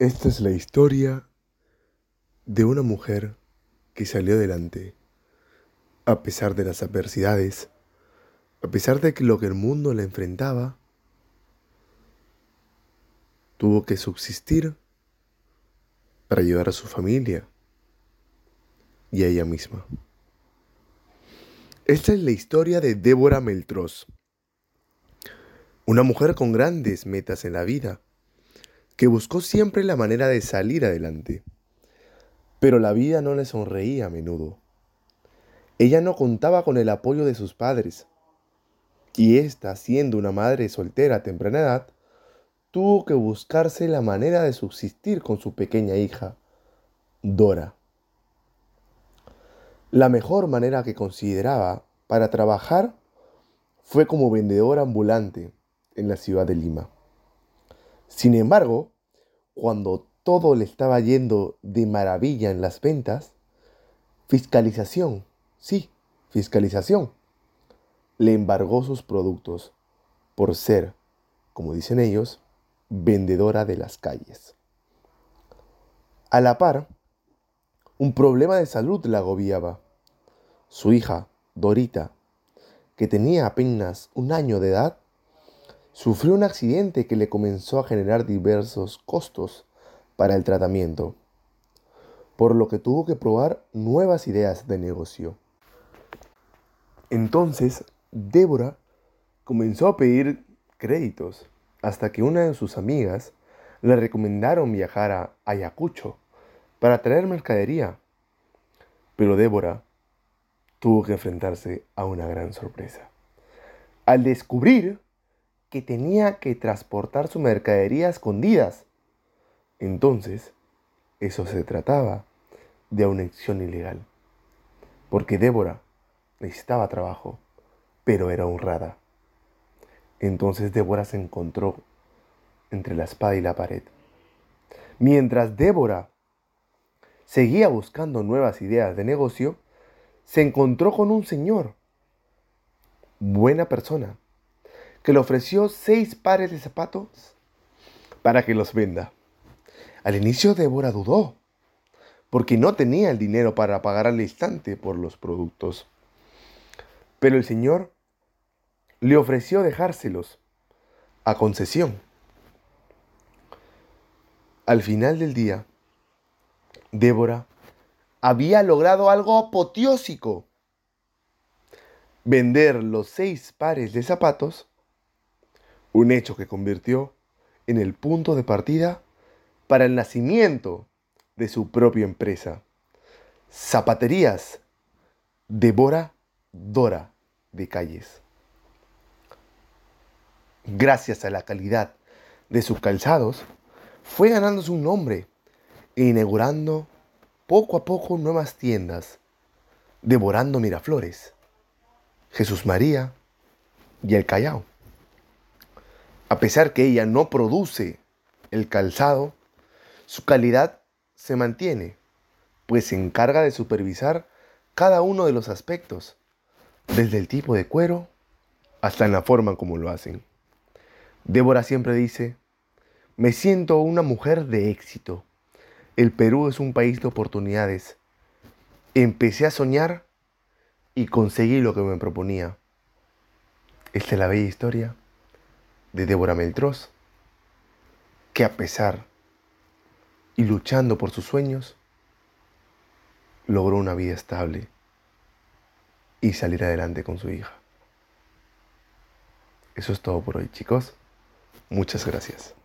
Esta es la historia de una mujer que salió adelante a pesar de las adversidades, a pesar de que lo que el mundo le enfrentaba, tuvo que subsistir para ayudar a su familia y a ella misma. Esta es la historia de Débora Meltroz, una mujer con grandes metas en la vida que buscó siempre la manera de salir adelante. Pero la vida no le sonreía a menudo. Ella no contaba con el apoyo de sus padres. Y ésta, siendo una madre soltera a temprana edad, tuvo que buscarse la manera de subsistir con su pequeña hija, Dora. La mejor manera que consideraba para trabajar fue como vendedora ambulante en la ciudad de Lima. Sin embargo, cuando todo le estaba yendo de maravilla en las ventas, fiscalización, sí, fiscalización, le embargó sus productos por ser, como dicen ellos, vendedora de las calles. A la par, un problema de salud la agobiaba. Su hija, Dorita, que tenía apenas un año de edad, sufrió un accidente que le comenzó a generar diversos costos para el tratamiento, por lo que tuvo que probar nuevas ideas de negocio. Entonces, Débora comenzó a pedir créditos hasta que una de sus amigas le recomendaron viajar a Ayacucho para traer mercadería. Pero Débora tuvo que enfrentarse a una gran sorpresa. Al descubrir que tenía que transportar su mercadería a escondidas. Entonces, eso se trataba de una acción ilegal. Porque Débora necesitaba trabajo, pero era honrada. Entonces Débora se encontró entre la espada y la pared. Mientras Débora seguía buscando nuevas ideas de negocio, se encontró con un señor, buena persona, que le ofreció seis pares de zapatos para que los venda. Al inicio Débora dudó, porque no tenía el dinero para pagar al instante por los productos. Pero el Señor le ofreció dejárselos a concesión. Al final del día, Débora había logrado algo apoteósico. Vender los seis pares de zapatos un hecho que convirtió en el punto de partida para el nacimiento de su propia empresa. Zapaterías Devora Dora de Calles. Gracias a la calidad de sus calzados, fue ganándose un nombre e inaugurando poco a poco nuevas tiendas, devorando Miraflores, Jesús María y el Callao. A pesar que ella no produce el calzado, su calidad se mantiene, pues se encarga de supervisar cada uno de los aspectos, desde el tipo de cuero hasta en la forma como lo hacen. Débora siempre dice, me siento una mujer de éxito. El Perú es un país de oportunidades. Empecé a soñar y conseguí lo que me proponía. Esta es la bella historia de Débora Meltroz, que a pesar y luchando por sus sueños, logró una vida estable y salir adelante con su hija. Eso es todo por hoy, chicos. Muchas gracias.